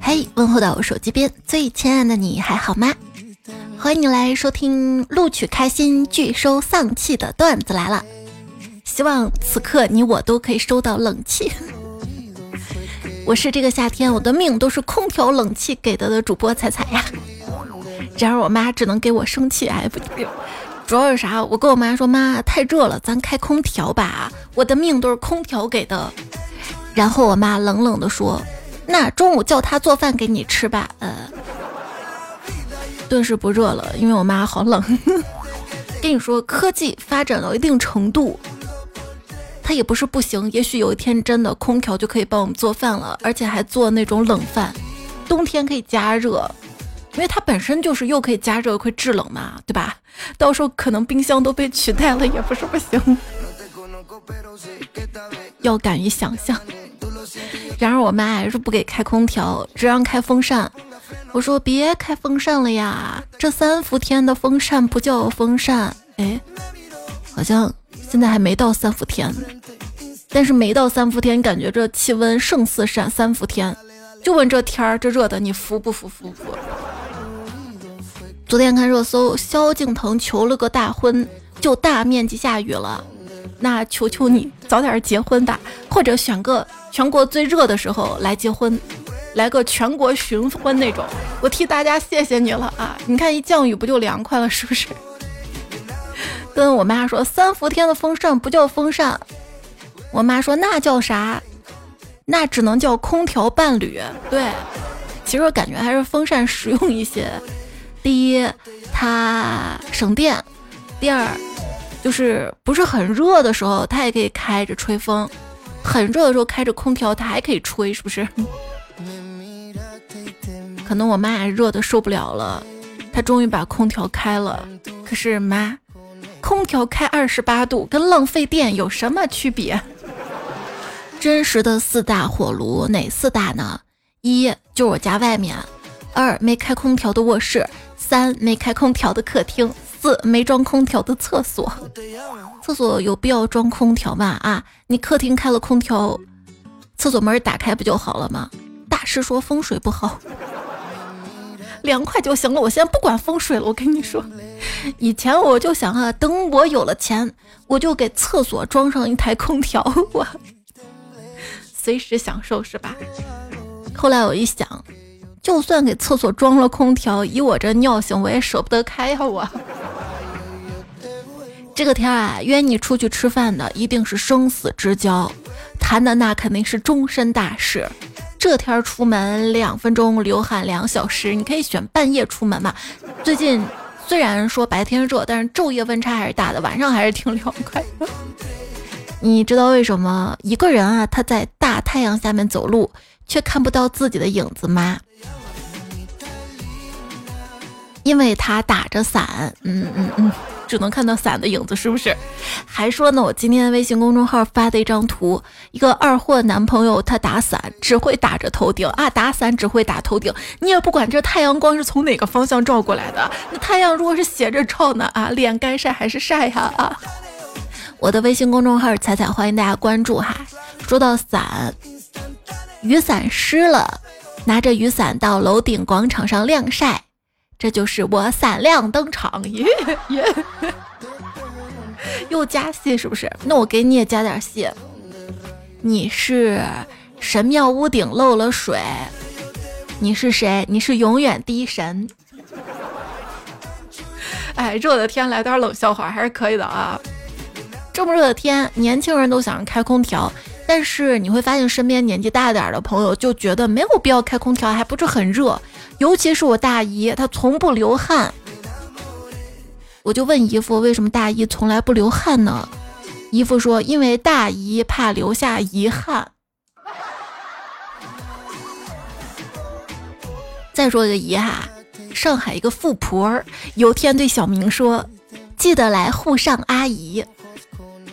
嘿，问候到我手机边最亲爱的你还好吗？欢迎你来收听录取开心，拒收丧气的段子来了。希望此刻你我都可以收到冷气。我是这个夏天我的命都是空调冷气给的的主播彩彩呀。然而我妈只能给我生气，哎不，主要是啥？我跟我妈说妈太热了，咱开空调吧。我的命都是空调给的。然后我妈冷冷的说：“那中午叫他做饭给你吃吧。”呃，顿时不热了，因为我妈好冷。跟你说，科技发展到一定程度。它也不是不行，也许有一天真的空调就可以帮我们做饭了，而且还做那种冷饭，冬天可以加热，因为它本身就是又可以加热又可以制冷嘛，对吧？到时候可能冰箱都被取代了，也不是不行。要敢于想象。然而我妈还是不给开空调，只让开风扇。我说别开风扇了呀，这三伏天的风扇不叫风扇，哎，好像。现在还没到三伏天，但是没到三伏天，感觉这气温胜似三三伏天。就问这天儿，这热的你服不服？服不服？昨天看热搜，萧敬腾求了个大婚，就大面积下雨了。那求求你早点结婚吧，或者选个全国最热的时候来结婚，来个全国巡婚那种。我替大家谢谢你了啊！你看一降雨不就凉快了，是不是？跟我妈说，三伏天的风扇不叫风扇。我妈说那叫啥？那只能叫空调伴侣。对，其实我感觉还是风扇实用一些。第一，它省电；第二，就是不是很热的时候，它也可以开着吹风；很热的时候开着空调，它还可以吹，是不是？可能我妈也热的受不了了，她终于把空调开了。可是妈。空调开二十八度跟浪费电有什么区别？真实的四大火炉哪四大呢？一就是我家外面，二没开空调的卧室，三没开空调的客厅，四没装空调的厕所。厕所有必要装空调吗？啊，你客厅开了空调，厕所门打开不就好了吗？大师说风水不好。凉快就行了，我现在不管风水了。我跟你说，以前我就想啊，等我有了钱，我就给厕所装上一台空调，我随时享受，是吧？后来我一想，就算给厕所装了空调，以我这尿性，我也舍不得开呀。我 这个天啊，约你出去吃饭的一定是生死之交，谈的那肯定是终身大事。这天出门两分钟流汗两小时，你可以选半夜出门嘛。最近虽然说白天热，但是昼夜温差还是大的，晚上还是挺凉快。你知道为什么一个人啊他在大太阳下面走路却看不到自己的影子吗？因为他打着伞。嗯嗯嗯。只能看到伞的影子，是不是？还说呢，我今天微信公众号发的一张图，一个二货男朋友，他打伞只会打着头顶啊，打伞只会打头顶，你也不管这太阳光是从哪个方向照过来的。那太阳如果是斜着照呢？啊，脸该晒还是晒呀？啊，我的微信公众号彩彩，欢迎大家关注哈。说到伞，雨伞湿了，拿着雨伞到楼顶广场上晾晒。这就是我闪亮登场，耶耶！又加戏是不是？那我给你也加点戏。你是神庙屋顶漏了水，你是谁？你是永远第一神。哎，热的天来点冷笑话还是可以的啊。这么热的天，年轻人都想着开空调，但是你会发现身边年纪大点的朋友就觉得没有必要开空调，还不是很热。尤其是我大姨，她从不流汗。我就问姨夫，为什么大姨从来不流汗呢？姨夫说，因为大姨怕留下遗憾。再说一个姨哈，上海一个富婆有天对小明说：“记得来沪上阿姨。”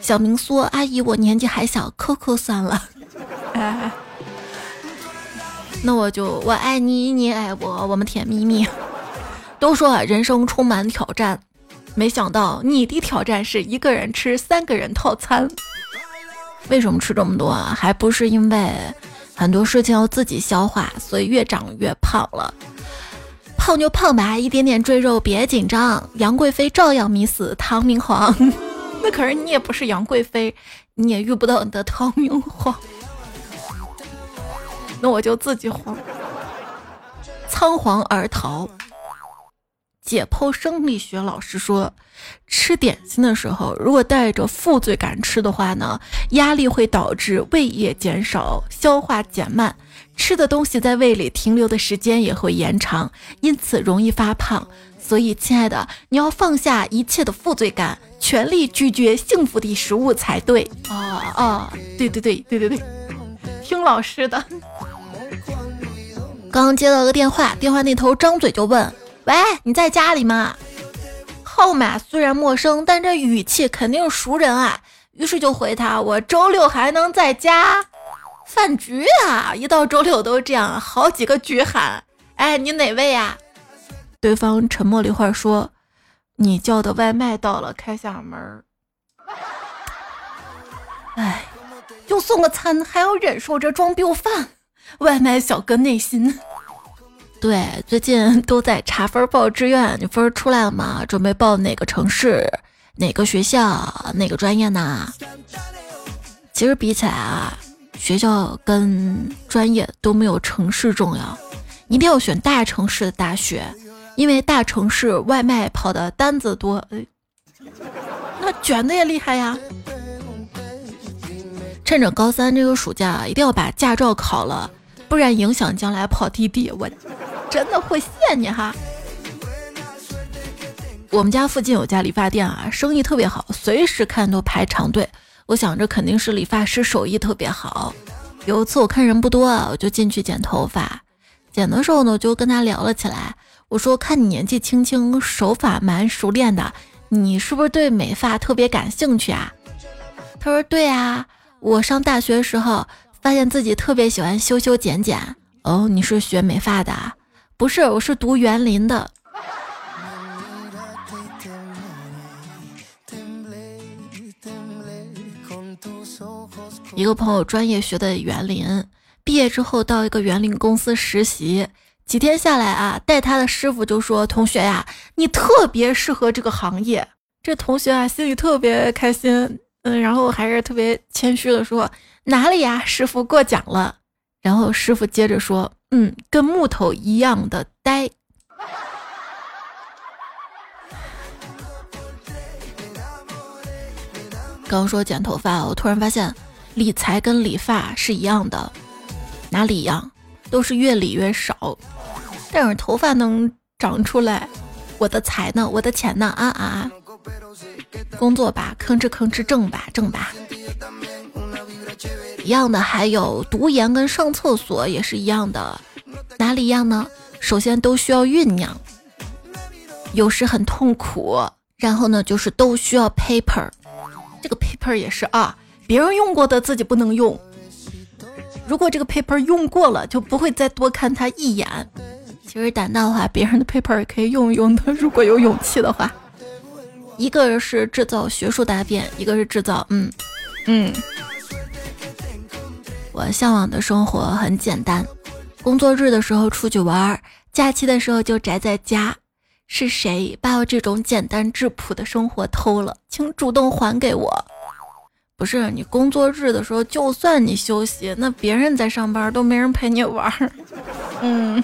小明说：“阿姨，我年纪还小，扣扣算了。”那我就我爱你，你爱我，我们甜蜜蜜。都说啊，人生充满挑战，没想到你的挑战是一个人吃三个人套餐。为什么吃这么多啊？还不是因为很多事情要自己消化，所以越长越胖了。胖就胖吧，一点点赘肉别紧张。杨贵妃照样迷死唐明皇，那可是你也不是杨贵妃，你也遇不到你的唐明皇。那我就自己慌。仓皇而逃。解剖生理学老师说，吃点心的时候，如果带着负罪感吃的话呢，压力会导致胃液减少，消化减慢，吃的东西在胃里停留的时间也会延长，因此容易发胖。所以，亲爱的，你要放下一切的负罪感，全力拒绝幸福的食物才对。啊啊，对对对对对对，听老师的。刚接到个电话，电话那头张嘴就问。喂，你在家里吗？号码虽然陌生，但这语气肯定熟人啊。于是就回他：我周六还能在家饭局啊！一到周六都这样，好几个局喊。哎，你哪位呀？对方沉默了一会儿，说：你叫的外卖到了，开下门。哎，就送个餐，还要忍受着装病饭，外卖小哥内心。对，最近都在查分报志愿，你分出来了吗？准备报哪个城市、哪个学校、哪个专业呢？其实比起来啊，学校跟专业都没有城市重要，一定要选大城市的大学，因为大城市外卖跑的单子多，那卷的也厉害呀。趁着高三这个暑假，一定要把驾照考了。不然影响将来跑滴滴，我 真的会谢你哈。我们家附近有家理发店啊，生意特别好，随时看都排长队。我想着肯定是理发师手艺特别好。有一次我看人不多，我就进去剪头发。剪的时候呢，就跟他聊了起来。我说看你年纪轻轻，手法蛮熟练的，你是不是对美发特别感兴趣啊？他说对啊，我上大学的时候。发现自己特别喜欢修修剪剪哦，你是学美发的？不是，我是读园林的。一个朋友专业学的园林，毕业之后到一个园林公司实习，几天下来啊，带他的师傅就说：“同学呀，你特别适合这个行业。”这同学啊，心里特别开心，嗯，然后还是特别谦虚的说。哪里呀，师傅过奖了。然后师傅接着说：“嗯，跟木头一样的呆。”刚说剪头发，我突然发现理财跟理发是一样的，哪里一样？都是越理越少。但是头发能长出来，我的财呢？我的钱呢？啊啊！工作吧，吭哧吭哧挣吧，挣吧。一样的，还有读研跟上厕所也是一样的，哪里一样呢？首先都需要酝酿，有时很痛苦，然后呢就是都需要 paper，这个 paper 也是啊，别人用过的自己不能用，如果这个 paper 用过了，就不会再多看他一眼。其实胆大的话，别人的 paper 也可以用一用的，如果有勇气的话。一个是制造学术答辩，一个是制造，嗯嗯。我向往的生活很简单，工作日的时候出去玩，假期的时候就宅在家。是谁把我这种简单质朴的生活偷了？请主动还给我。不是你工作日的时候，就算你休息，那别人在上班都没人陪你玩。嗯，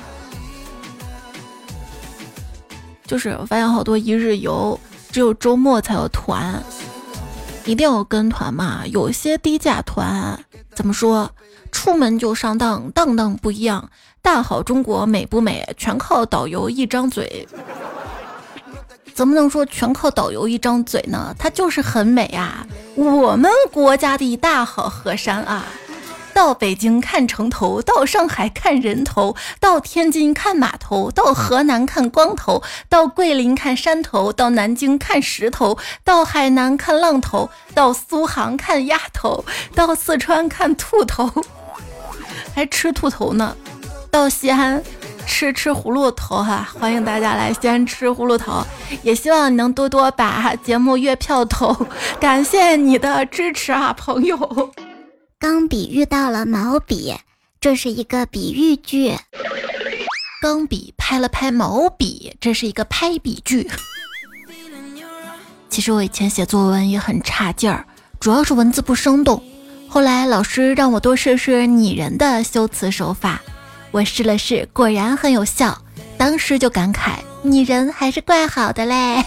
就是我发现好多一日游，只有周末才有团，一定要跟团嘛。有些低价团怎么说？出门就上当，当当不一样。大好中国美不美，全靠导游一张嘴。怎么能说全靠导游一张嘴呢？它就是很美啊！我们国家的大好河山啊！到北京看城头，到上海看人头，到天津看码头，到河南看光头，到桂林看山头，到南京看石头，到海南看浪头，到苏杭看丫头，到四川看兔头，还吃兔头呢。到西安吃吃葫芦头哈，欢迎大家来先吃葫芦头，也希望你能多多把节目月票投，感谢你的支持啊，朋友。钢笔遇到了毛笔，这是一个比喻句。钢笔拍了拍毛笔，这是一个拍笔句。其实我以前写作文也很差劲儿，主要是文字不生动。后来老师让我多试试拟人的修辞手法，我试了试，果然很有效。当时就感慨，你人还是怪好的嘞。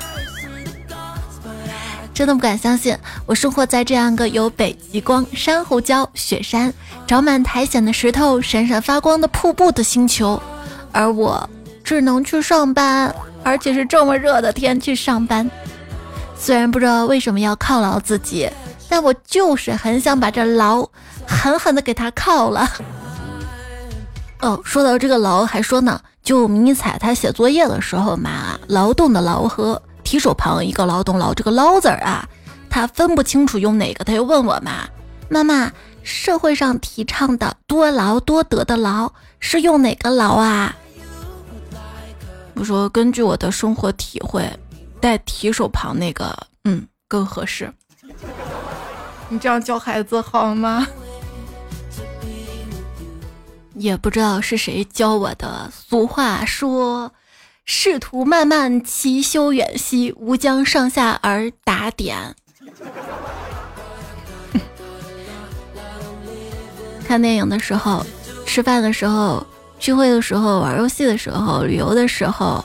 真的不敢相信，我生活在这样个有北极光、珊瑚礁、雪山、长满苔藓的石头、闪闪发光的瀑布的星球，而我只能去上班，而且是这么热的天去上班。虽然不知道为什么要犒劳自己，但我就是很想把这劳狠狠的给他犒了。哦，说到这个劳，还说呢，就迷彩他写作业的时候嘛，劳动的劳和。提手旁一个劳动劳，这个劳字儿啊，他分不清楚用哪个，他又问我嘛：“妈妈，社会上提倡的多劳多得的劳是用哪个劳啊？”我说：“根据我的生活体会，带提手旁那个，嗯，更合适。”你这样教孩子好吗？也不知道是谁教我的。俗话说。仕途漫漫其修远兮，吾将上下而打点。看电影的时候，吃饭的时候，聚会的时候，玩游戏的时候，旅游的时候，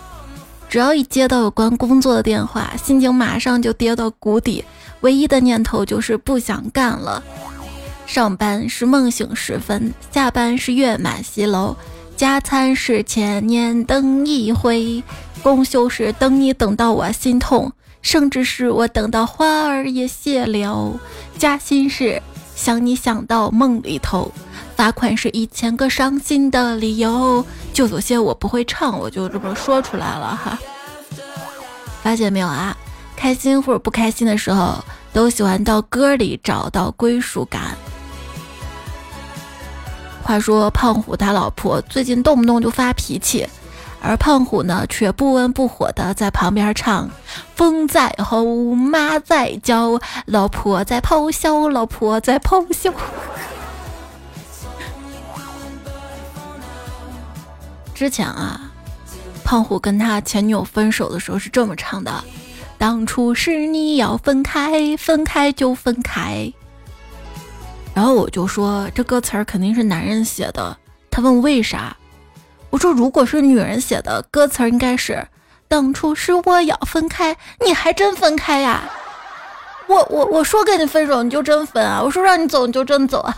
只要一接到有关工作的电话，心情马上就跌到谷底，唯一的念头就是不想干了。上班是梦醒时分，下班是月满西楼。加餐是千年等一回，公休是等你等到我心痛，升职是我等到花儿也谢了，加薪是想你想到梦里头，罚款是一千个伤心的理由。就有些我不会唱，我就这么说出来了哈。发现没有啊？开心或者不开心的时候，都喜欢到歌里找到归属感。话说胖虎他老婆最近动不动就发脾气，而胖虎呢却不温不火的在旁边唱：“风在吼，马在叫，老婆在咆哮，老婆在咆哮。”之前啊，胖虎跟他前女友分手的时候是这么唱的：“当初是你要分开，分开就分开。”然后我就说这歌词儿肯定是男人写的。他问为啥？我说如果是女人写的歌词儿，应该是当初是我要分开，你还真分开呀？我我我说跟你分手你就真分啊？我说让你走你就真走啊？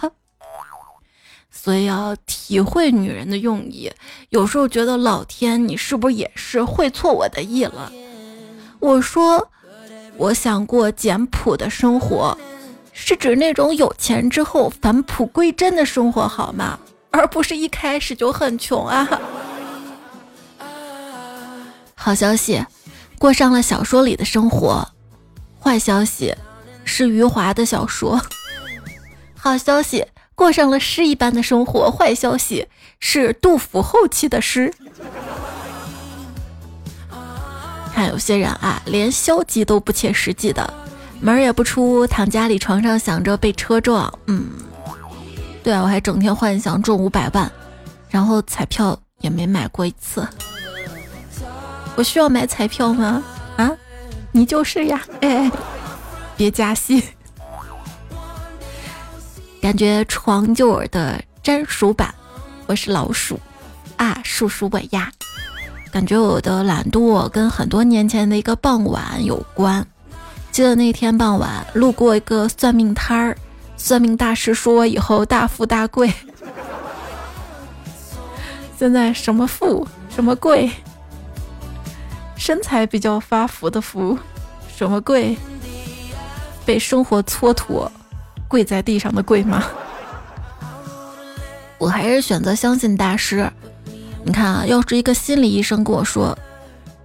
所以要体会女人的用意，有时候觉得老天你是不是也是会错我的意了？我说我想过简朴的生活。是指那种有钱之后返璞归真的生活好吗？而不是一开始就很穷啊！好消息，过上了小说里的生活；坏消息，是余华的小说。好消息，过上了诗一般的生活；坏消息，是杜甫后期的诗。看有些人啊，连消极都不切实际的。门也不出，躺家里床上想着被车撞。嗯，对啊，我还整天幻想中五百万，然后彩票也没买过一次。我需要买彩票吗？啊，你就是呀。哎，别加戏。感觉床就我的粘鼠板，我是老鼠啊，叔叔我呀。感觉我的懒惰跟很多年前的一个傍晚有关。记得那天傍晚路过一个算命摊儿，算命大师说我以后大富大贵。现在什么富什么贵，身材比较发福的福，什么贵，被生活蹉跎，跪在地上的跪吗？我还是选择相信大师。你看啊，要是一个心理医生跟我说，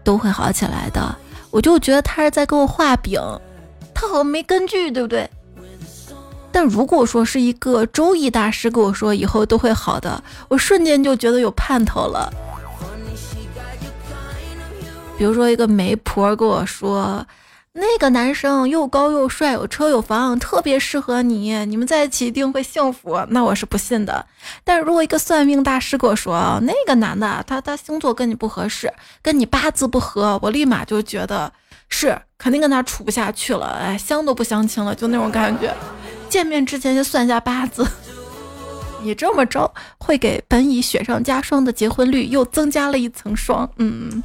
都会好起来的。我就觉得他是在给我画饼，他好像没根据，对不对？但如果说是一个周易大师跟我说以后都会好的，我瞬间就觉得有盼头了。比如说一个媒婆跟我说，那个男生又高又帅，有车有房，特别适合你，你们在一起一定会幸福。那我是不信的。但如果一个算命大师跟我说，那个男的他他星座跟你不合适，跟你八字不合，我立马就觉得是肯定跟他处不下去了，哎，相都不相亲了，就那种感觉。见面之前就算下八字，你这么着会给本已雪上加霜的结婚率又增加了一层霜。嗯。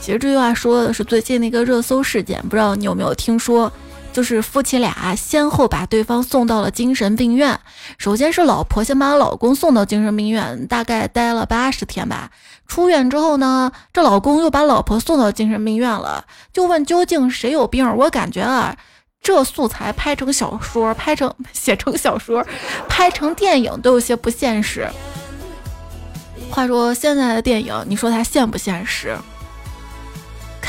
其实这句话说的是最近的一个热搜事件，不知道你有没有听说？就是夫妻俩先后把对方送到了精神病院。首先是老婆先把老公送到精神病院，大概待了八十天吧。出院之后呢，这老公又把老婆送到精神病院了，就问究竟谁有病？我感觉啊，这素材拍成小说、拍成 写成小说、拍成电影都有些不现实。话说现在的电影，你说它现不现实？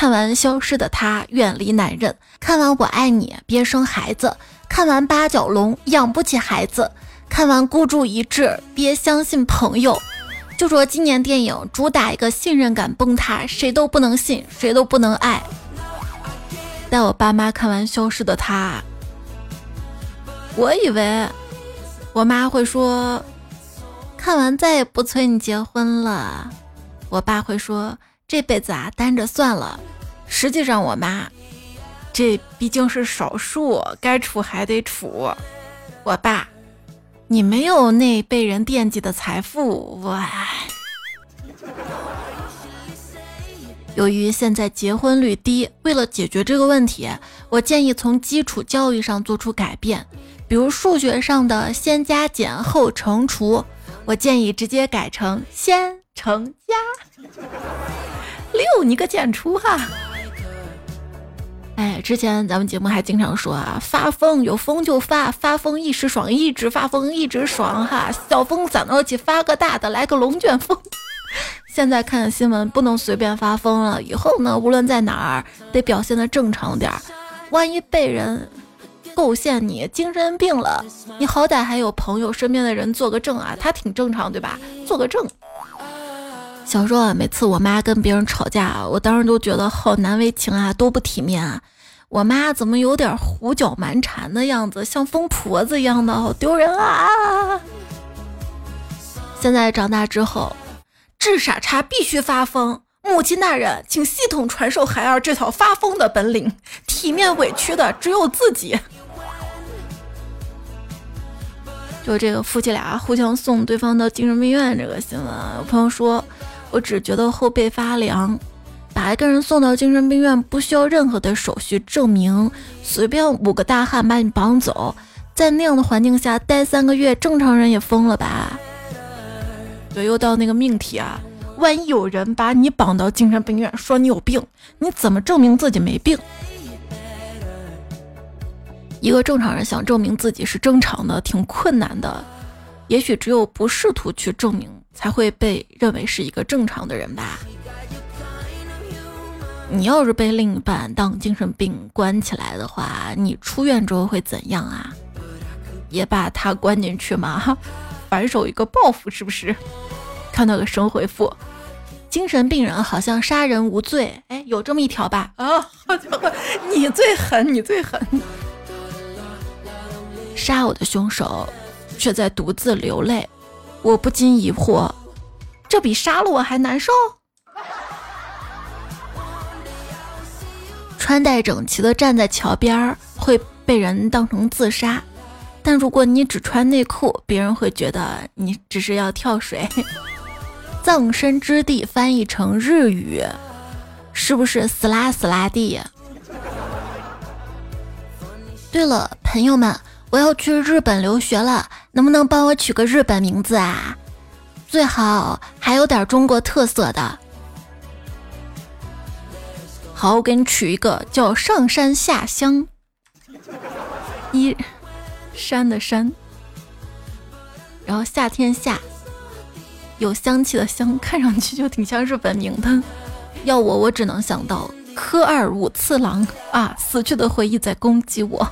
看完《消失的她》，远离男人；看完《我爱你》，别生孩子；看完《八角笼》，养不起孩子；看完《孤注一掷》，别相信朋友。就说今年电影主打一个信任感崩塌，谁都不能信，谁都不能爱。带我爸妈看完《消失的她》，我以为我妈会说，看完再也不催你结婚了。我爸会说。这辈子啊，单着算了。实际上，我妈，这毕竟是少数，该处还得处。我爸，你没有那被人惦记的财富。哇！由于现在结婚率低，为了解决这个问题，我建议从基础教育上做出改变，比如数学上的先加减后乘除，我建议直接改成先乘加。六，你个贱出哈！哎，之前咱们节目还经常说啊，发疯有疯就发，发疯一时爽，一直发疯一直爽哈。小风攒到起发个大的，来个龙卷风。现在看新闻不能随便发疯了，以后呢，无论在哪儿得表现的正常点儿。万一被人构陷你精神病了，你好歹还有朋友身边的人做个证啊，他挺正常对吧？做个证。小时候啊，每次我妈跟别人吵架，我当时都觉得好难为情啊，多不体面啊！我妈怎么有点胡搅蛮缠的样子，像疯婆子一样的，好丢人啊！现在长大之后，治傻叉必须发疯，母亲大人，请系统传授孩儿这套发疯的本领，体面委屈的只有自己。就这个夫妻俩互相送对方到精神病院这个新闻，有朋友说。我只觉得后背发凉，把一个人送到精神病院不需要任何的手续证明，随便五个大汉把你绑走，在那样的环境下待三个月，正常人也疯了吧？对，又到那个命题啊，万一有人把你绑到精神病院，说你有病，你怎么证明自己没病？一个正常人想证明自己是正常的，挺困难的，也许只有不试图去证明。才会被认为是一个正常的人吧？你要是被另一半当精神病关起来的话，你出院之后会怎样啊？也把他关进去吗？反手一个报复是不是？看到个神回复，精神病人好像杀人无罪，哎，有这么一条吧？啊，好家伙，你最狠，你最狠！杀我的凶手却在独自流泪。我不禁疑惑，这比杀了我还难受。穿戴整齐的站在桥边儿会被人当成自杀，但如果你只穿内裤，别人会觉得你只是要跳水。葬身之地翻译成日语，是不是死啦死啦地？对了，朋友们。我要去日本留学了，能不能帮我取个日本名字啊？最好还有点中国特色的。好，我给你取一个叫上山下乡，一山的山，然后夏天夏，有香气的香，看上去就挺像日本名的。要我，我只能想到科二五次郎啊，死去的回忆在攻击我。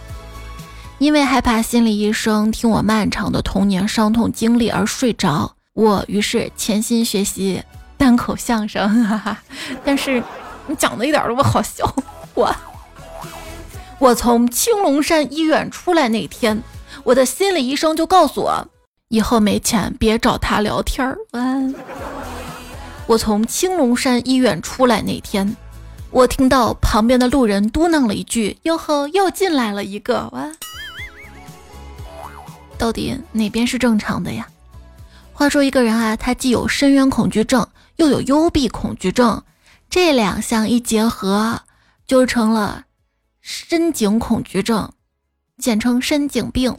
因为害怕心理医生听我漫长的童年伤痛经历而睡着，我于是潜心学习单口相声。哈哈，但是你讲的一点都不好笑，我我从青龙山医院出来那天，我的心理医生就告诉我，以后没钱别找他聊天儿。完。我从青龙山医院出来那天，我听到旁边的路人嘟囔了一句：“哟呵，又进来了一个。”晚安，到底哪边是正常的呀？话说一个人啊，他既有深渊恐惧症，又有幽闭恐惧症，这两项一结合，就成了深井恐惧症，简称深井病。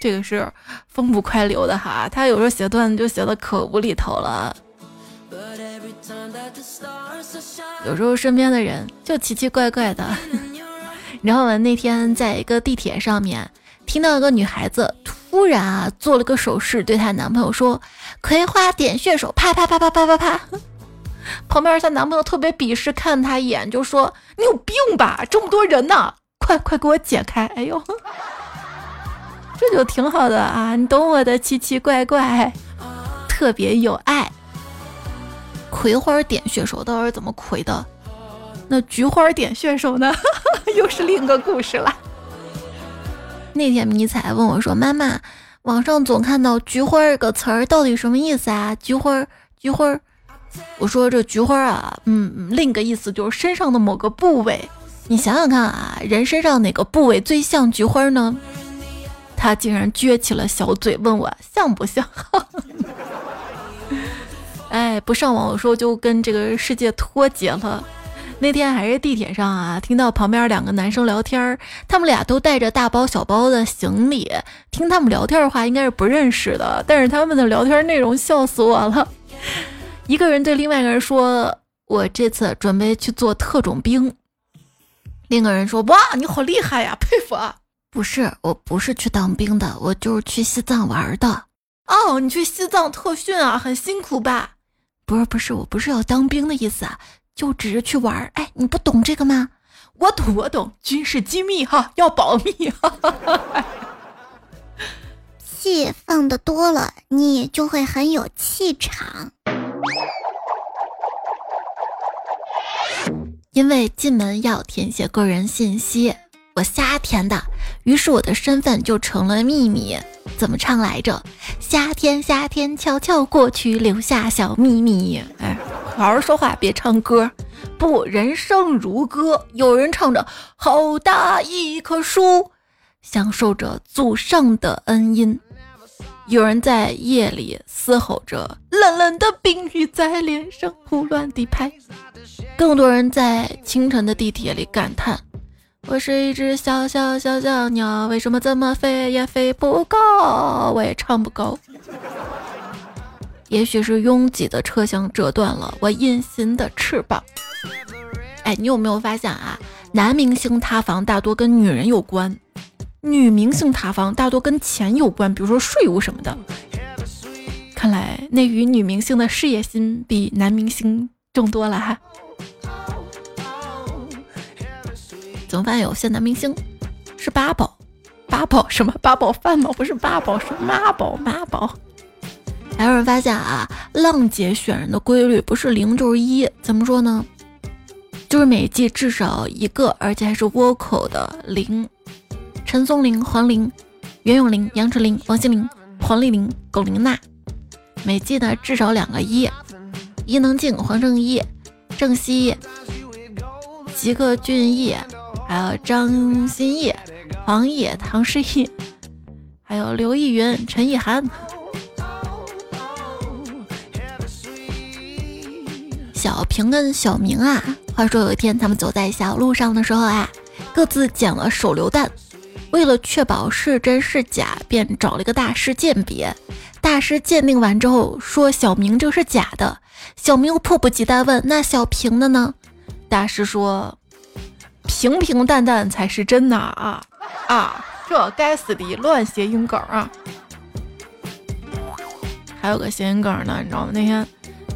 这个是风不快流的哈，他有时候写段子就写的可无厘头了。有时候身边的人就奇奇怪怪的，然后我那天在一个地铁上面，听到一个女孩子突然啊做了个手势，对她男朋友说“葵花点穴手”，啪啪啪啪啪啪啪。旁边她男朋友特别鄙视，看她一眼就说：“你有病吧？这么多人呢，快快给我解开！”哎呦，这就挺好的啊，你懂我的奇奇怪怪，特别有爱。葵花点穴手到底是怎么葵的？那菊花点穴手呢？又是另一个故事了。那天迷彩问我说：“妈妈，网上总看到菊花这个词儿，到底什么意思啊？”菊花，菊花。我说这菊花啊，嗯，另一个意思就是身上的某个部位。你想想看啊，人身上哪个部位最像菊花呢？他竟然撅起了小嘴问我像不像。哎，不上网，我说就跟这个世界脱节了。那天还是地铁上啊，听到旁边两个男生聊天儿，他们俩都带着大包小包的行李。听他们聊天的话，应该是不认识的，但是他们的聊天内容笑死我了。一个人对另外一个人说：“我这次准备去做特种兵。”另一个人说：“哇，你好厉害呀，佩服啊！”不是，我不是去当兵的，我就是去西藏玩的。哦，你去西藏特训啊，很辛苦吧？不是不是，我不是要当兵的意思啊，就只是去玩儿。哎，你不懂这个吗？我懂 我懂，军事机密哈，要保密。气放的多了，你就会很有气场。因为进门要填写个人信息，我瞎填的，于是我的身份就成了秘密。怎么唱来着？夏天，夏天悄悄过去，留下小秘密。哎，好好说话，别唱歌。不，人生如歌，有人唱着好大一棵树，享受着祖上的恩荫；有人在夜里嘶吼着冷冷的冰雨在脸上胡乱地拍；更多人在清晨的地铁里感叹。我是一只小小小小鸟，为什么怎么飞也飞不高？我也唱不高。也许是拥挤的车厢折断了我隐形的翅膀。哎，你有没有发现啊？男明星塌房大多跟女人有关，女明星塌房大多跟钱有关，比如说税务什么的。看来那与女明星的事业心比男明星重多了哈。怎么办？有限的明星是八宝，八宝什么八宝饭吗？不是八宝，是妈宝妈宝。还有人发现啊，浪姐选人的规律不是零就是一，怎么说呢？就是每季至少一个，而且还是倭寇的零。陈松伶、黄龄、袁咏琳、杨丞琳、王心凌、黄丽玲、龚琳娜。每季呢至少两个一，伊能静、黄圣依、郑希、吉克隽逸。还有张歆艺、黄奕、唐诗逸，还有刘逸云、陈意涵、小平跟小明啊。话说有一天，他们走在小路上的时候啊，各自捡了手榴弹。为了确保是真是假，便找了一个大师鉴别。大师鉴定完之后说：“小明这是假的。”小明又迫不及待问：“那小平的呢？”大师说。平平淡淡才是真呐啊啊！这该死的乱谐音梗啊！还有个谐音梗呢，你知道吗？那天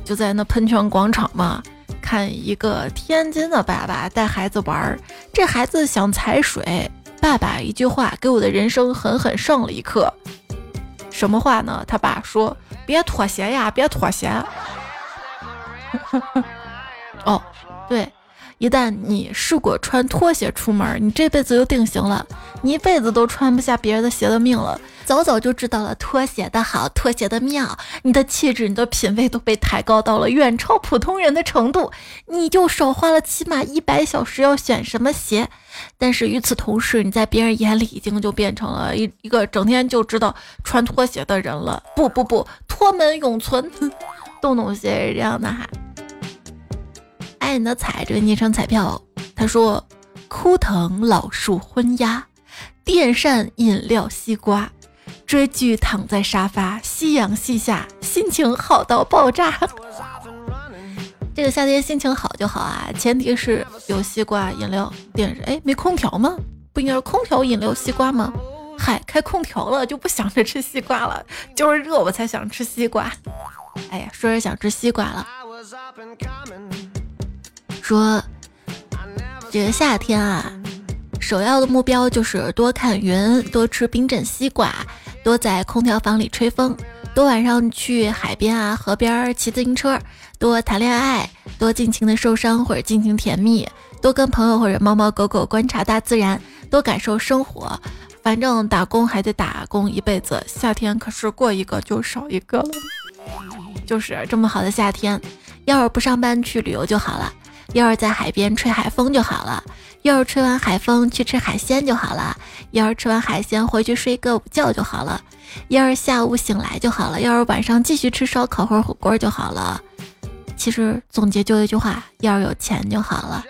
就在那喷泉广场嘛，看一个天津的爸爸带孩子玩儿，这孩子想踩水，爸爸一句话给我的人生狠狠上了一课。什么话呢？他爸说：“别脱鞋呀，别脱鞋。”哦，对。一旦你试过穿拖鞋出门，你这辈子就定型了，你一辈子都穿不下别人的鞋的命了。早早就知道了拖鞋的好，拖鞋的妙，你的气质、你的品味都被抬高到了远超普通人的程度，你就少花了起码一百小时要选什么鞋。但是与此同时，你在别人眼里已经就变成了一一个整天就知道穿拖鞋的人了。不不不，拖门永存，洞洞鞋是这样的哈。爱你的彩，这个昵称彩票，他说：枯藤老树昏鸦，电扇饮料西瓜，追剧躺在沙发，夕阳西下，心情好到爆炸。这个夏天心情好就好啊，前提是有西瓜饮料、电视。哎，没空调吗？不应该是空调、饮料、西瓜吗？嗨，开空调了就不想着吃西瓜了，就是热我才想吃西瓜。哎呀，说着想吃西瓜了。说，这个夏天啊，首要的目标就是多看云，多吃冰镇西瓜，多在空调房里吹风，多晚上去海边啊、河边骑自行车，多谈恋爱，多尽情的受伤或者尽情甜蜜，多跟朋友或者猫猫狗狗观察大自然，多感受生活。反正打工还得打工一辈子，夏天可是过一个就少一个了。就是这么好的夏天，要是不上班去旅游就好了。要是在海边吹海风就好了，要是吹完海风去吃海鲜就好了，要是吃完海鲜回去睡个午觉就好了，要是下午醒来就好了，要是晚上继续吃烧烤或者火锅就好了。其实总结就一句话：要是有钱就好了。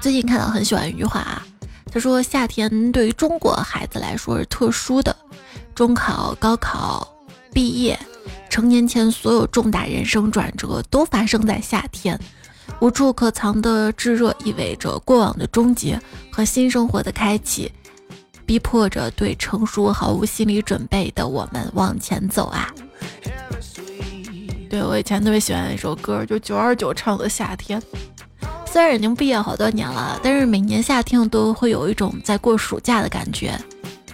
最近看到很喜欢一句话啊，他说夏天对于中国孩子来说是特殊的，中考、高考、毕业。成年前所有重大人生转折都发生在夏天，无处可藏的炙热意味着过往的终结和新生活的开启，逼迫着对成熟毫无心理准备的我们往前走啊！对我以前特别喜欢一首歌，就九二九唱的《夏天》，虽然已经毕业好多年了，但是每年夏天都会有一种在过暑假的感觉。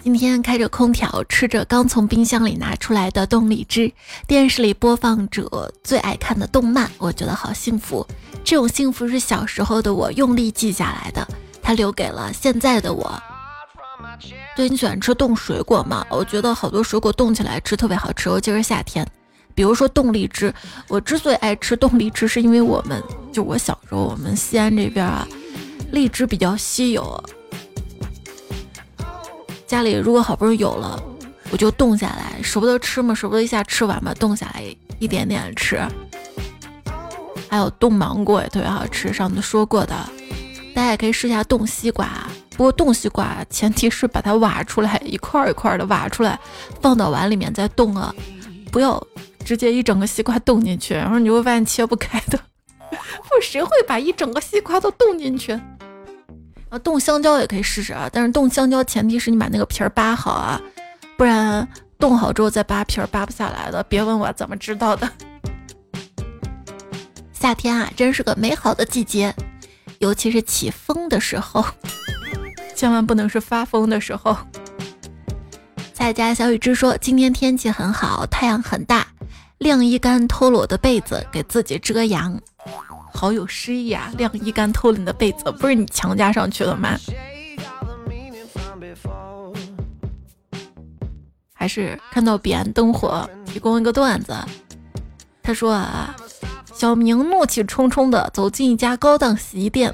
今天开着空调，吃着刚从冰箱里拿出来的冻荔枝，电视里播放着最爱看的动漫，我觉得好幸福。这种幸福是小时候的我用力记下来的，它留给了现在的我。对你喜欢吃冻水果吗？我觉得好多水果冻起来吃特别好吃，尤其是夏天。比如说冻荔枝，我之所以爱吃冻荔枝，是因为我们就我小时候，我们西安这边啊，荔枝比较稀有。家里如果好不容易有了，我就冻下来，舍不得吃嘛，舍不得一下吃完嘛，冻下来一点点吃。还有冻芒果也特别好吃，上次说过的，大家也可以试一下冻西瓜。不过冻西瓜前提是把它挖出来，一块一块的挖出来，放到碗里面再冻啊，不要直接一整个西瓜冻进去，然后你会发现切不开的。不，谁会把一整个西瓜都冻进去？啊，冻香蕉也可以试试啊，但是冻香蕉前提是你把那个皮儿扒好啊，不然冻好之后再扒皮儿扒不下来的。别问我怎么知道的。夏天啊，真是个美好的季节，尤其是起风的时候，千万不能是发疯的时候。在家小雨之说，今天天气很好，太阳很大，晾衣杆偷了我的被子，给自己遮阳。好有诗意啊！晾衣杆偷了你的被子，不是你强加上去的吗？还是看到彼岸灯火提供一个段子？他说啊，小明怒气冲冲的走进一家高档洗衣店，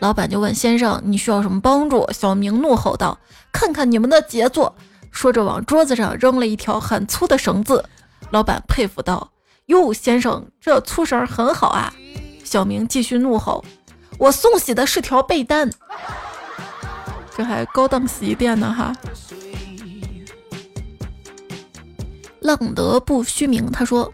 老板就问先生你需要什么帮助？小明怒吼道：“看看你们的杰作！”说着往桌子上扔了一条很粗的绳子。老板佩服道：“哟，先生这粗绳很好啊！”小明继续怒吼：“我送洗的是条被单，这还高档洗衣店呢哈！”浪得不虚名。他说：“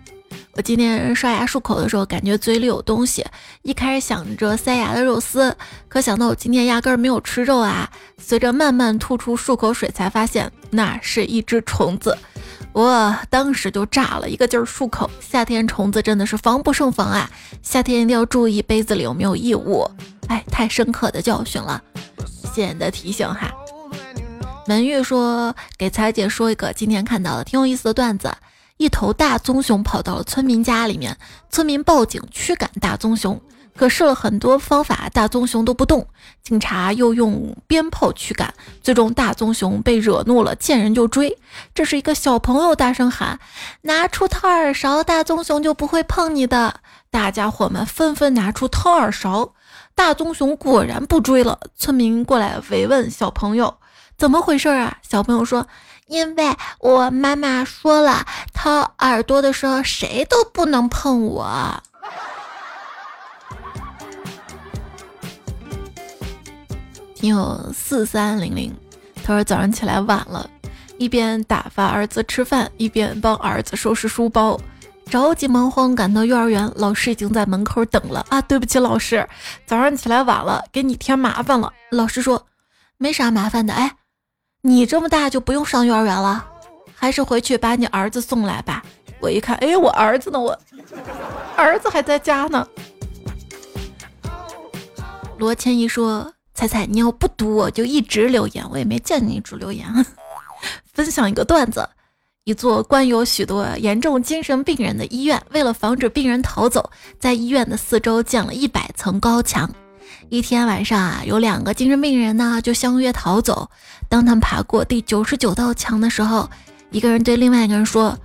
我今天刷牙漱口的时候，感觉嘴里有东西。一开始想着塞牙的肉丝，可想到我今天压根儿没有吃肉啊。随着慢慢吐出漱口水，才发现那是一只虫子。”我当时就炸了，一个劲儿漱口。夏天虫子真的是防不胜防啊！夏天一定要注意杯子里有没有异物。哎，太深刻的教训了，谢谢你的提醒哈。门玉说给彩姐说一个今天看到的挺有意思的段子：一头大棕熊跑到了村民家里面，村民报警驱赶大棕熊。可试了很多方法，大棕熊都不动。警察又用鞭炮驱赶，最终大棕熊被惹怒了，见人就追。这是一个小朋友大声喊：“拿出掏耳勺，大棕熊就不会碰你的。”大家伙们纷纷拿出掏耳勺，大棕熊果然不追了。村民过来慰问小朋友：“怎么回事啊？”小朋友说：“因为我妈妈说了，掏耳朵的时候谁都不能碰我。”听友四三零零，他说早上起来晚了，一边打发儿子吃饭，一边帮儿子收拾书包，着急忙慌赶到幼儿园，老师已经在门口等了啊！对不起，老师，早上起来晚了，给你添麻烦了。老师说没啥麻烦的，哎，你这么大就不用上幼儿园了，还是回去把你儿子送来吧。我一看，哎，我儿子呢？我儿子还在家呢。罗千一说。彩彩，你要不读我就一直留言，我也没见你一直留言。分享一个段子：一座关有许多严重精神病人的医院，为了防止病人逃走，在医院的四周建了一百层高墙。一天晚上啊，有两个精神病人呢就相约逃走。当他们爬过第九十九道墙的时候，一个人对另外一个人说：“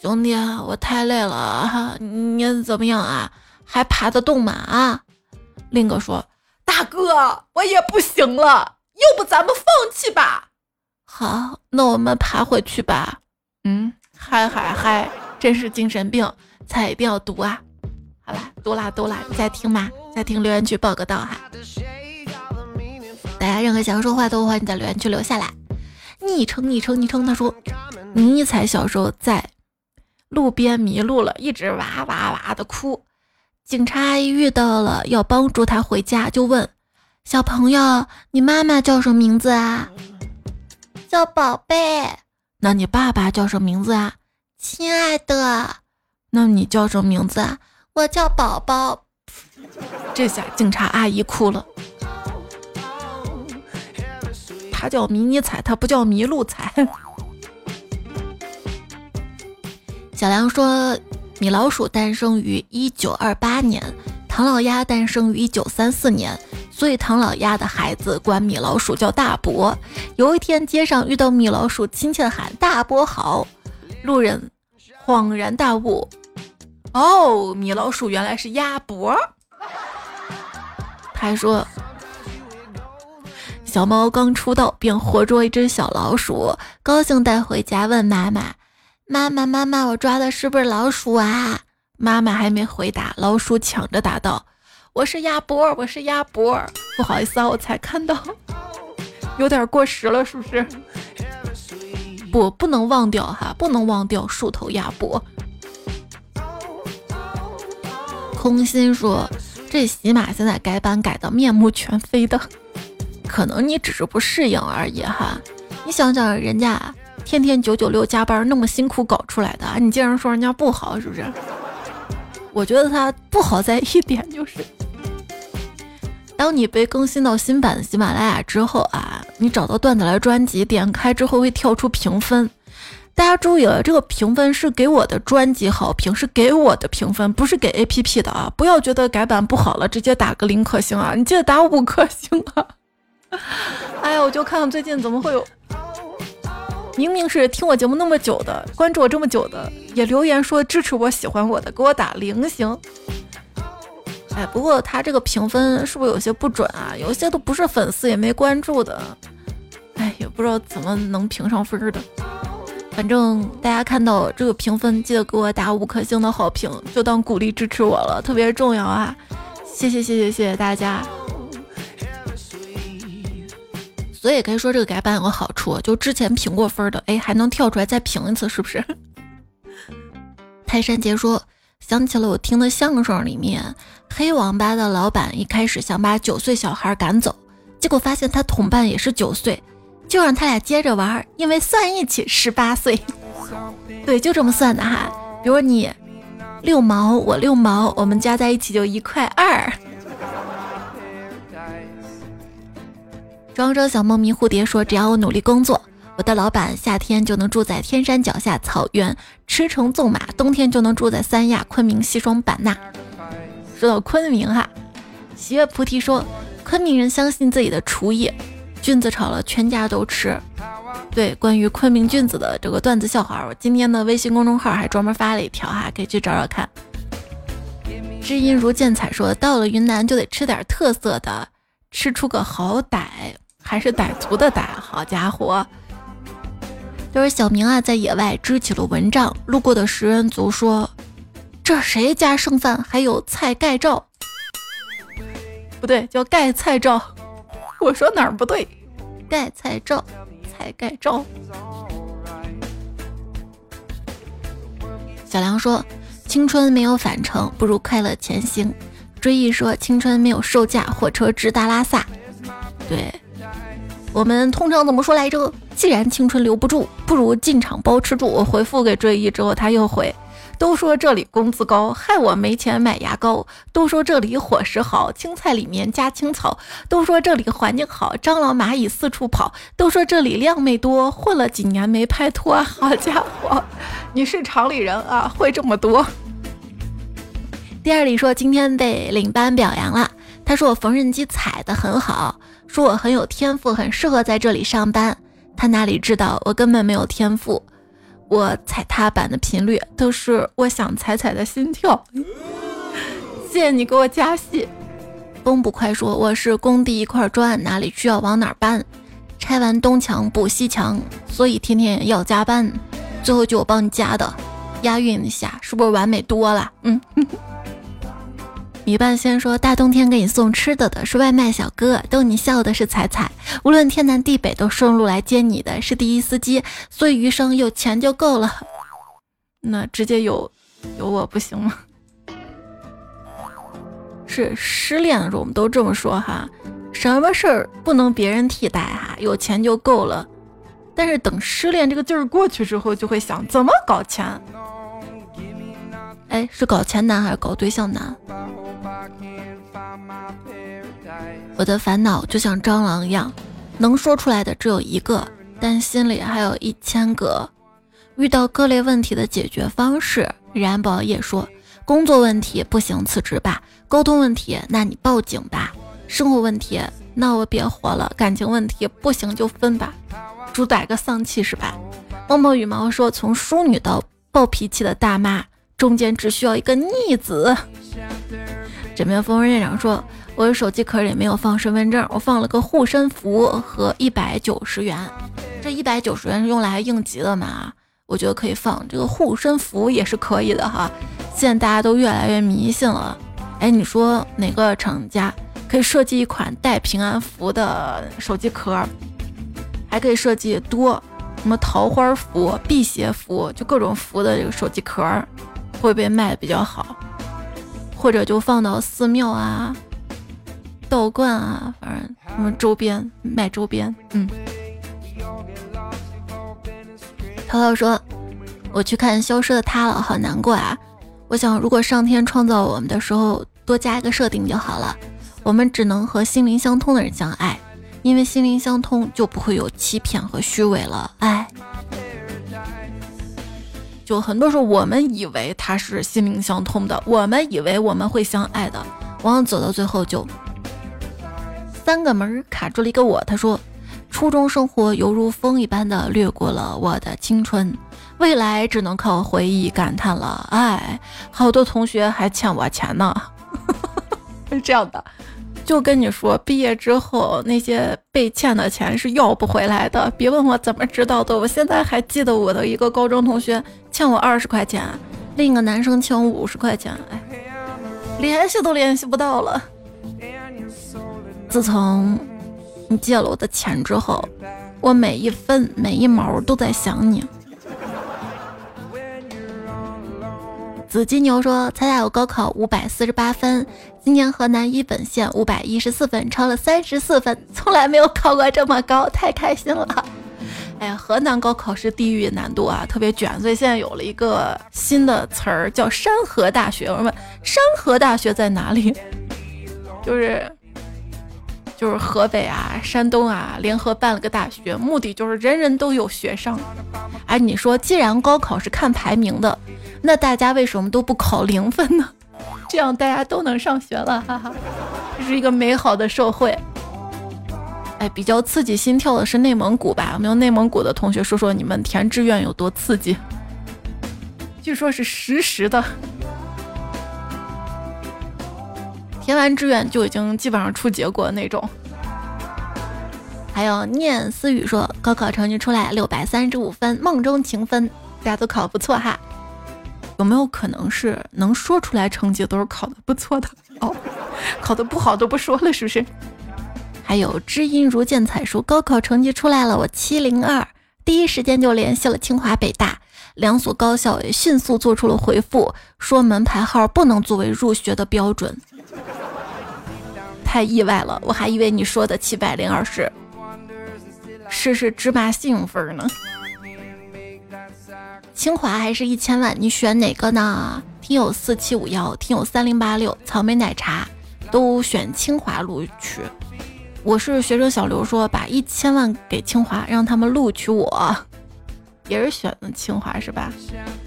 兄弟，我太累了哈，你怎么样啊？还爬得动吗？啊？”另一个说。大哥，我也不行了，要不咱们放弃吧？好，那我们爬回去吧。嗯，嗨嗨嗨，真是精神病，菜一定要读啊！好啦，读啦读啦，你在听吗？在听留言区报个到哈。大家任何想说话都欢迎在留言区留下来。昵称昵称昵称，他说尼采小时候在路边迷路了，一直哇哇哇的哭。警察阿姨遇到了，要帮助他回家，就问小朋友：“你妈妈叫什么名字啊？”“叫宝贝。”“那你爸爸叫什么名字啊？”“亲爱的。”“那你叫什么名字啊？”“我叫宝宝。”这下警察阿姨哭了。他叫迷你彩，他不叫麋鹿彩。小梁说。米老鼠诞生于一九二八年，唐老鸭诞生于一九三四年，所以唐老鸭的孩子管米老鼠叫大伯。有一天，街上遇到米老鼠，亲切地喊：“大伯好！”路人恍然大悟：“哦，米老鼠原来是鸭脖。”他还说：“小猫刚出道便活捉一只小老鼠，高兴带回家，问妈妈。”妈妈，妈妈，我抓的是不是老鼠啊？妈妈还没回答，老鼠抢着答道：“我是鸭脖，我是鸭脖。”不好意思啊，我才看到，有点过时了，是不是？不，不能忘掉哈，不能忘掉树头鸭脖。空心说：“这喜马现在改版改的面目全非的，可能你只是不适应而已哈。你想想人家。”天天九九六加班那么辛苦搞出来的，你竟然说人家不好，是不是？我觉得他不好在一点就是，当你被更新到新版的喜马拉雅之后啊，你找到段子来专辑，点开之后会跳出评分。大家注意了，这个评分是给我的专辑好评，是给我的评分，不是给 APP 的啊！不要觉得改版不好了，直接打个零颗星啊！你记得打五颗星啊！哎呀，我就看看最近怎么会有。明明是听我节目那么久的，关注我这么久的，也留言说支持我、喜欢我的，给我打零星。哎，不过他这个评分是不是有些不准啊？有些都不是粉丝，也没关注的。哎，也不知道怎么能评上分的。反正大家看到这个评分，记得给我打五颗星的好评，就当鼓励支持我了，特别重要啊！谢谢谢谢谢谢大家。所以也可以说这个改版有个好处，就之前评过分的，哎，还能跳出来再评一次，是不是？泰山杰说，想起了我听的相声里面，黑网吧的老板一开始想把九岁小孩赶走，结果发现他同伴也是九岁，就让他俩接着玩，因为算一起十八岁。对，就这么算的哈。比如你六毛，我六毛，我们加在一起就一块二。庄周小猫咪蝴蝶说：“只要我努力工作，我我的老板夏天就能住在天山脚下草原驰骋纵马，冬天就能住在三亚昆明西双版纳。说到昆明哈，喜悦菩提说，昆明人相信自己的厨艺，菌子炒了全家都吃。对，关于昆明菌子的这个段子笑话，我今天的微信公众号还专门发了一条哈，可以去找找看。知音如见彩说，到了云南就得吃点特色的，吃出个好歹，还是傣族的傣，好家伙！就是小明啊，在野外支起了蚊帐，路过的食人族说：“这谁家剩饭还有菜盖罩？不对，叫盖菜罩。”我说哪儿不对？盖菜罩。菜盖罩。小梁说：“青春没有返程，不如快乐前行。”追忆说：“青春没有售价，火车直达拉萨。”对，我们通常怎么说来着？既然青春留不住，不如进场包吃住。我回复给追忆之后，他又回。都说这里工资高，害我没钱买牙膏。都说这里伙食好，青菜里面加青草。都说这里环境好，蟑螂蚂蚁四处跑。都说这里靓妹多，混了几年没拍拖。好家伙，你是厂里人啊，会这么多。第二里说今天被领班表扬了，他说我缝纫机踩得很好，说我很有天赋，很适合在这里上班。他哪里知道我根本没有天赋。我踩踏板的频率都是我想踩踩的心跳。谢谢你给我加戏。风不快说我是工地一块砖，哪里需要往哪搬。拆完东墙补西墙，所以天天要加班。最后就我帮你加的，押韵一下，是不是完美多了？嗯。米半仙说：“大冬天给你送吃的的是外卖小哥，逗你笑的是彩彩。无论天南地北都顺路来接你的是第一司机，所以余生有钱就够了。那直接有有我不行吗？是失恋的时候我们都这么说哈，什么事儿不能别人替代哈，有钱就够了。但是等失恋这个劲儿过去之后，就会想怎么搞钱？哎，是搞钱难还是搞对象难？”我的烦恼就像蟑螂一样，能说出来的只有一个，但心里还有一千个。遇到各类问题的解决方式，然宝也说：工作问题不行辞职吧，沟通问题那你报警吧，生活问题那我别活了，感情问题不行就分吧，主打个丧气是吧？默默羽毛说：从淑女到暴脾气的大妈，中间只需要一个逆子。枕边风院长说：“我的手机壳里没有放身份证，我放了个护身符和一百九十元。这一百九十元是用来应急的嘛？我觉得可以放这个护身符也是可以的哈。现在大家都越来越迷信了。哎，你说哪个厂家可以设计一款带平安符的手机壳？还可以设计多什么桃花符、辟邪符，就各种符的这个手机壳，会不会卖的比较好？”或者就放到寺庙啊、道观啊，反正什么周边卖周边。嗯，涛涛说：“我去看《消失的她》了，好难过啊！我想，如果上天创造我们的时候多加一个设定就好了，我们只能和心灵相通的人相爱，因为心灵相通就不会有欺骗和虚伪了。哎。”就很多时候，我们以为他是心灵相通的，我们以为我们会相爱的，往往走到最后就三个门卡住了一个我。他说，初中生活犹如风一般的掠过了我的青春，未来只能靠回忆感叹了。哎，好多同学还欠我钱呢，是这样的。就跟你说，毕业之后那些被欠的钱是要不回来的。别问我怎么知道的，我现在还记得我的一个高中同学欠我二十块钱，另一个男生欠我五十块钱，哎，联系都联系不到了。自从你借了我的钱之后，我每一分每一毛都在想你。紫金牛说：“猜猜我高考五百四十八分，今年河南一本线五百一十四分，超了三十四分，从来没有考过这么高，太开心了！哎呀，河南高考是地域难度啊，特别卷，所以现在有了一个新的词儿叫山河大学。我问山河大学在哪里？就是。”就是河北啊、山东啊联合办了个大学，目的就是人人都有学上。哎，你说既然高考是看排名的，那大家为什么都不考零分呢？这样大家都能上学了，哈哈，这是一个美好的社会。哎，比较刺激心跳的是内蒙古吧？有没有内蒙古的同学说说你们填志愿有多刺激？据说是实时的，填完志愿就已经基本上出结果那种。还有念思雨说，高考成绩出来六百三十五分，梦中情分，大家都考不错哈。有没有可能是能说出来成绩都是考的不错的 哦？考的不好都不说了是不是？还有知音如见彩说，高考成绩出来了，我七零二，第一时间就联系了清华北大两所高校，也迅速做出了回复，说门牌号不能作为入学的标准。太意外了，我还以为你说的七百零二是是是芝麻信用分呢。清华还是一千万，你选哪个呢？听友四七五幺，听友三零八六，草莓奶茶都选清华录取。我是学生小刘说，把一千万给清华，让他们录取我，也是选的清华是吧？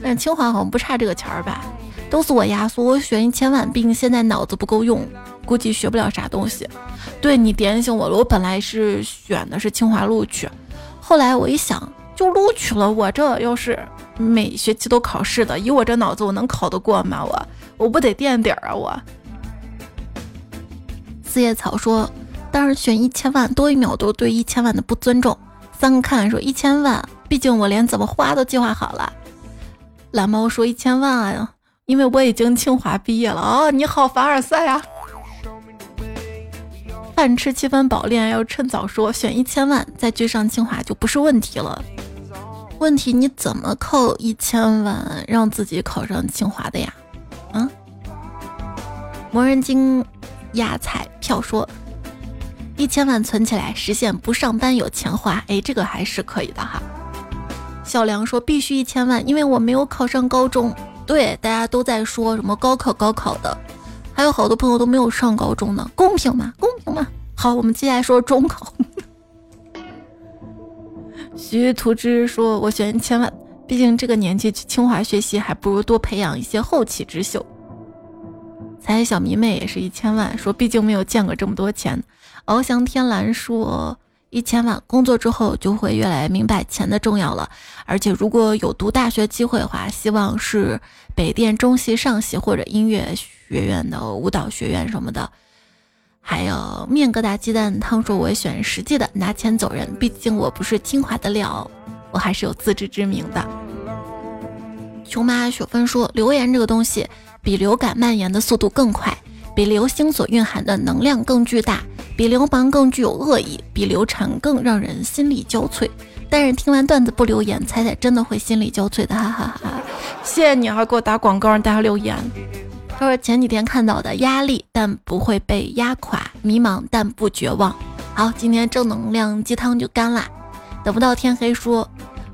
但清华好像不差这个钱儿吧？都是我压缩，我选一千万，毕竟现在脑子不够用，估计学不了啥东西。对你点醒我了，我本来是选的是清华录取，后来我一想，就录取了。我这要是每学期都考试的，以我这脑子，我能考得过吗？我我不得垫底儿啊！我四叶草说。当然选一千万，多一秒都对一千万的不尊重。三个看说一千万，毕竟我连怎么花都计划好了。蓝猫说一千万啊，因为我已经清华毕业了哦。你好凡尔赛呀！饭吃七分饱，恋爱要趁早说。选一千万再去上清华就不是问题了。问题你怎么扣一千万让自己考上清华的呀？嗯？魔人精压彩票说。一千万存起来，实现不上班有钱花。哎，这个还是可以的哈。小梁说必须一千万，因为我没有考上高中。对，大家都在说什么高考高考的，还有好多朋友都没有上高中呢，公平吗？公平吗？好，我们接下来说中考。徐图之说，我选一千万，毕竟这个年纪去清华学习，还不如多培养一些后起之秀。才小迷妹也是一千万，说毕竟没有见过这么多钱。翱翔天蓝说：“一千万，工作之后就会越来越明白钱的重要了。而且如果有读大学机会的话，希望是北电、中戏、上戏或者音乐学院的舞蹈学院什么的。还有面疙瘩鸡蛋汤说，我选实际的，拿钱走人。毕竟我不是清华的料，我还是有自知之明的。”熊妈雪芬说：“留言这个东西，比流感蔓延的速度更快，比流星所蕴含的能量更巨大。”比流氓更具有恶意，比流产更让人心力交瘁。但是听完段子不留言，猜猜真的会心力交瘁的，哈哈哈！谢谢你啊，给我打广告，让大家留言。他说前几天看到的压力，但不会被压垮；迷茫但不绝望。好，今天正能量鸡汤就干啦。等不到天黑说，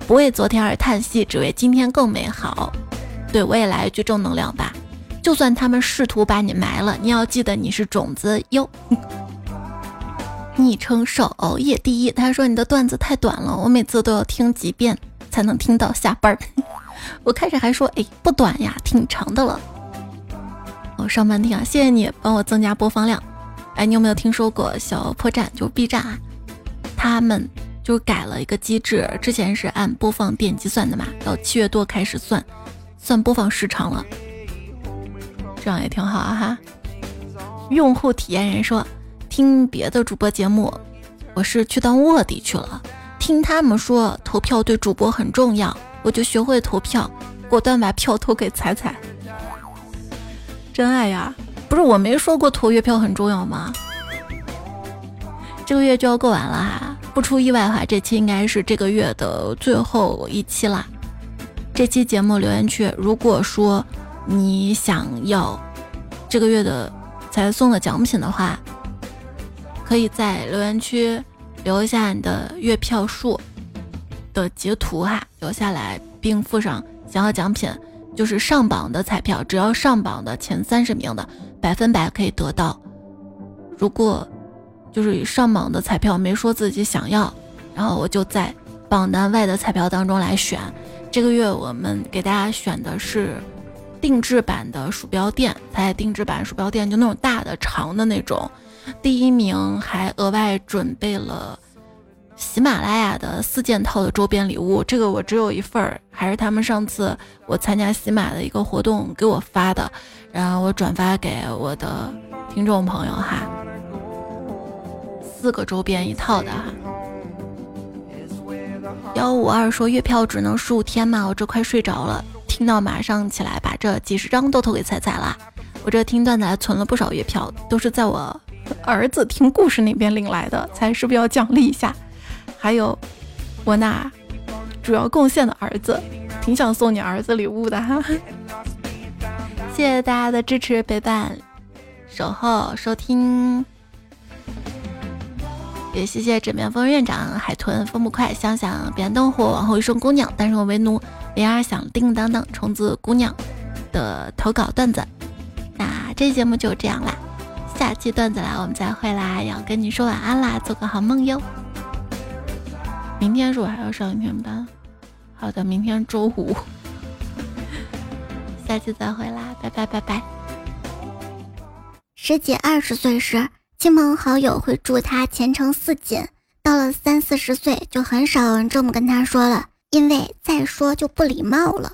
不为昨天而叹息，只为今天更美好。对我也来一句正能量吧。就算他们试图把你埋了，你要记得你是种子哟。昵称少熬夜第一，他说你的段子太短了，我每次都要听几遍才能听到下班儿。我开始还说哎不短呀，挺长的了。我上班听啊，谢谢你帮我增加播放量。哎，你有没有听说过小破站？就是 B 站啊，他们就改了一个机制，之前是按播放点击算的嘛，到七月多开始算，算播放时长了，这样也挺好啊哈。用户体验人说。听别的主播节目，我是去当卧底去了。听他们说投票对主播很重要，我就学会投票，果断把票投给彩彩。真爱呀，不是我没说过投月票很重要吗？这个月就要过完了哈，不出意外的话，这期应该是这个月的最后一期啦。这期节目留言区，如果说你想要这个月的才送的奖品的话。可以在留言区留一下你的月票数的截图哈，留下来并附上想要奖品，就是上榜的彩票，只要上榜的前三十名的，百分百可以得到。如果就是上榜的彩票没说自己想要，然后我就在榜单外的彩票当中来选。这个月我们给大家选的是定制版的鼠标垫，在定制版鼠标垫就那种大的长的那种。第一名还额外准备了喜马拉雅的四件套的周边礼物，这个我只有一份儿，还是他们上次我参加喜马的一个活动给我发的，然后我转发给我的听众朋友哈，四个周边一套的哈。幺五二说月票只能十五天嘛，我这快睡着了，听到马上起来把这几十张都投给彩彩了，我这听段子还存了不少月票，都是在我。儿子听故事那边领来的，猜是不是要奖励一下？还有我那主要贡献的儿子，挺想送你儿子礼物的哈。谢谢大家的支持、陪伴、守候、收听，也谢谢枕边风院长、海豚、风不快、想想、彼岸灯火、往后一生姑娘、单身我为奴、铃儿响、叮当当、虫子姑娘的投稿段子。那这节目就这样啦。下期段子来，我们再会啦！要跟你说晚安啦，做个好梦哟。明天是我还要上一天班，好的，明天周五，下期再会啦，拜拜拜拜。十几二十岁时，亲朋好友会祝他前程似锦；到了三四十岁，就很少有人这么跟他说了，因为再说就不礼貌了。